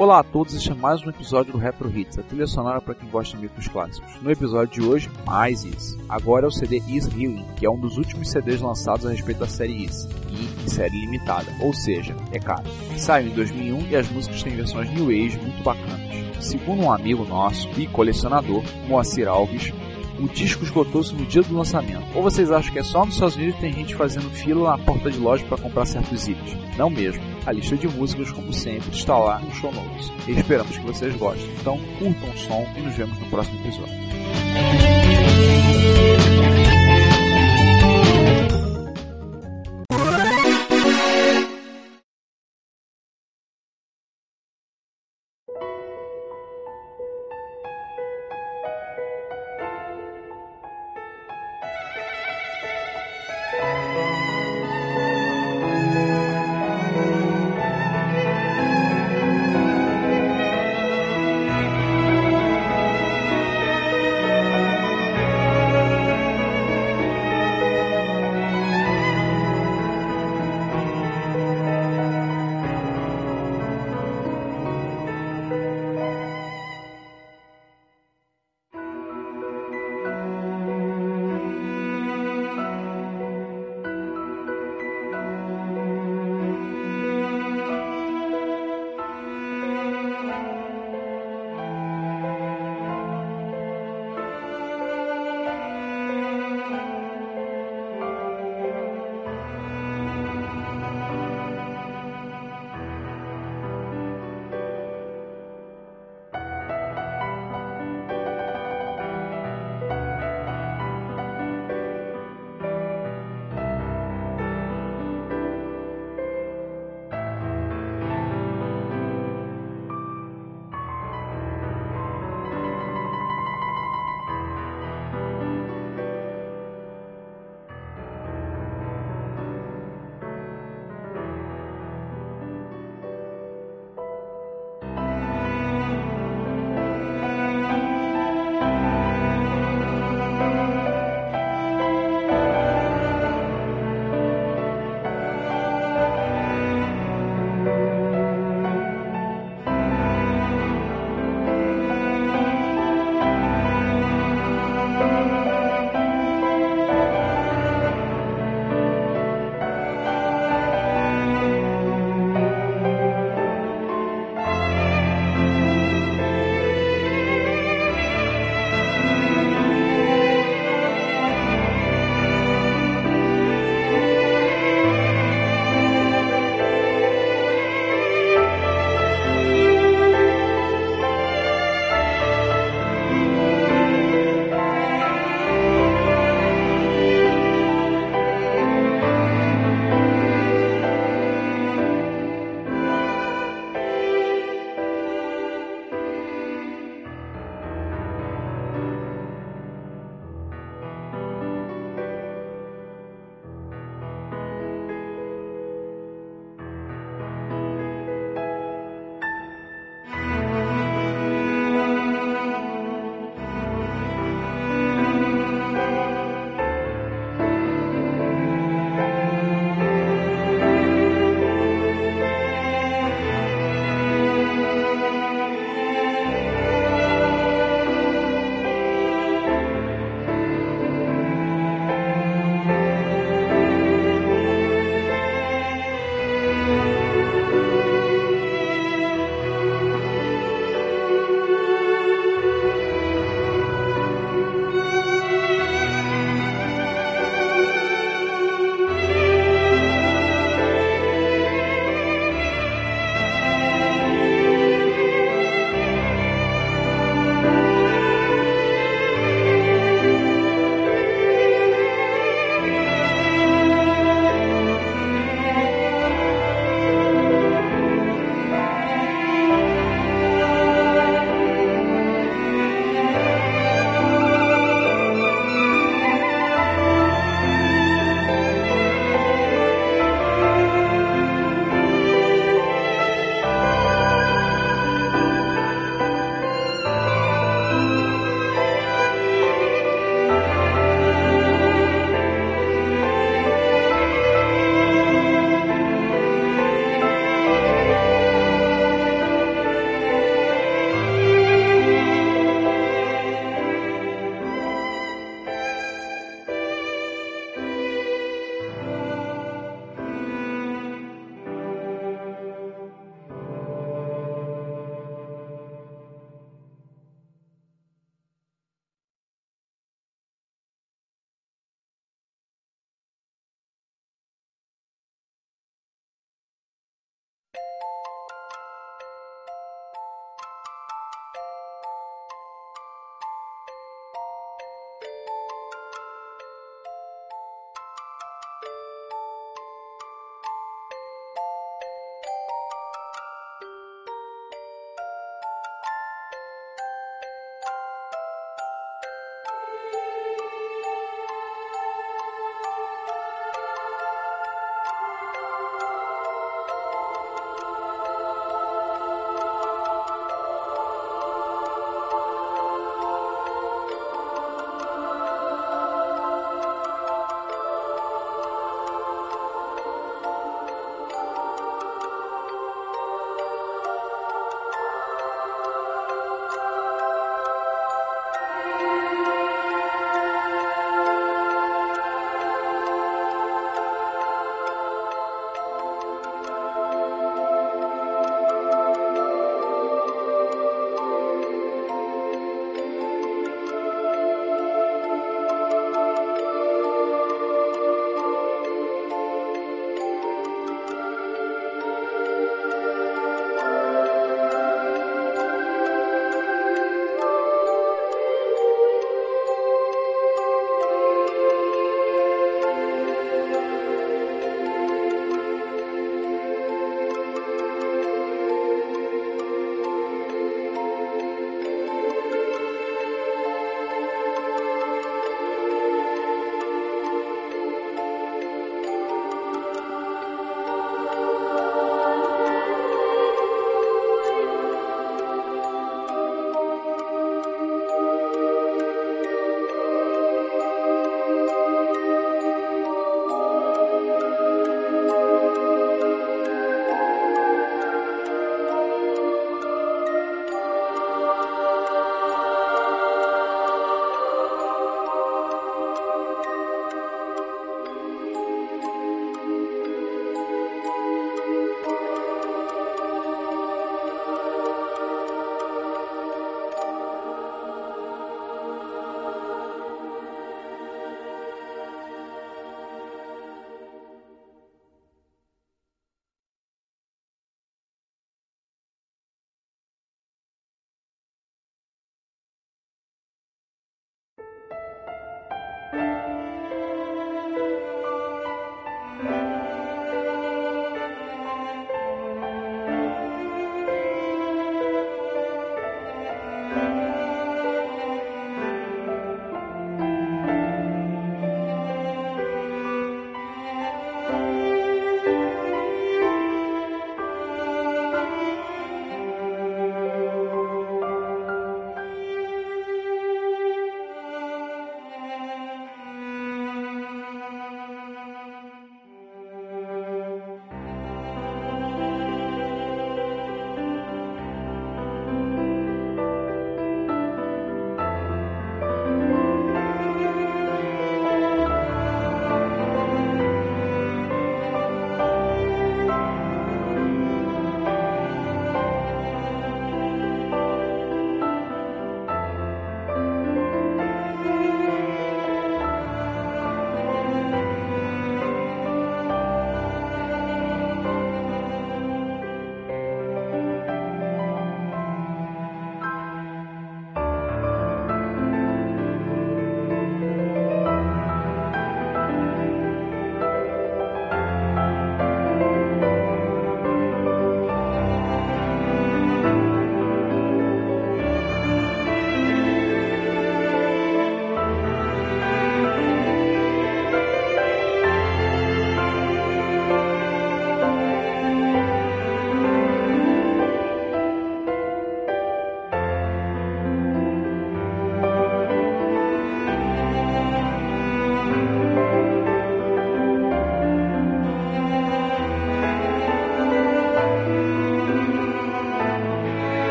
Olá a todos, este é mais um episódio do Retro Hits, a trilha sonora para quem gosta de micros clássicos. No episódio de hoje, mais Is. Agora é o CD Is Healing, que é um dos últimos CDs lançados a respeito da série Is, e em série limitada, ou seja, é caro. Saiu em 2001 e as músicas têm versões New Age muito bacanas. Segundo um amigo nosso e colecionador, Moacir Alves, o disco esgotou-se no dia do lançamento. Ou vocês acham que é só nos Estados Unidos que tem gente fazendo fila na porta de loja para comprar certos itens? Não mesmo. A lista de músicas, como sempre, está lá no show notes. E esperamos que vocês gostem. Então, curtam o som e nos vemos no próximo episódio.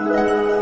Música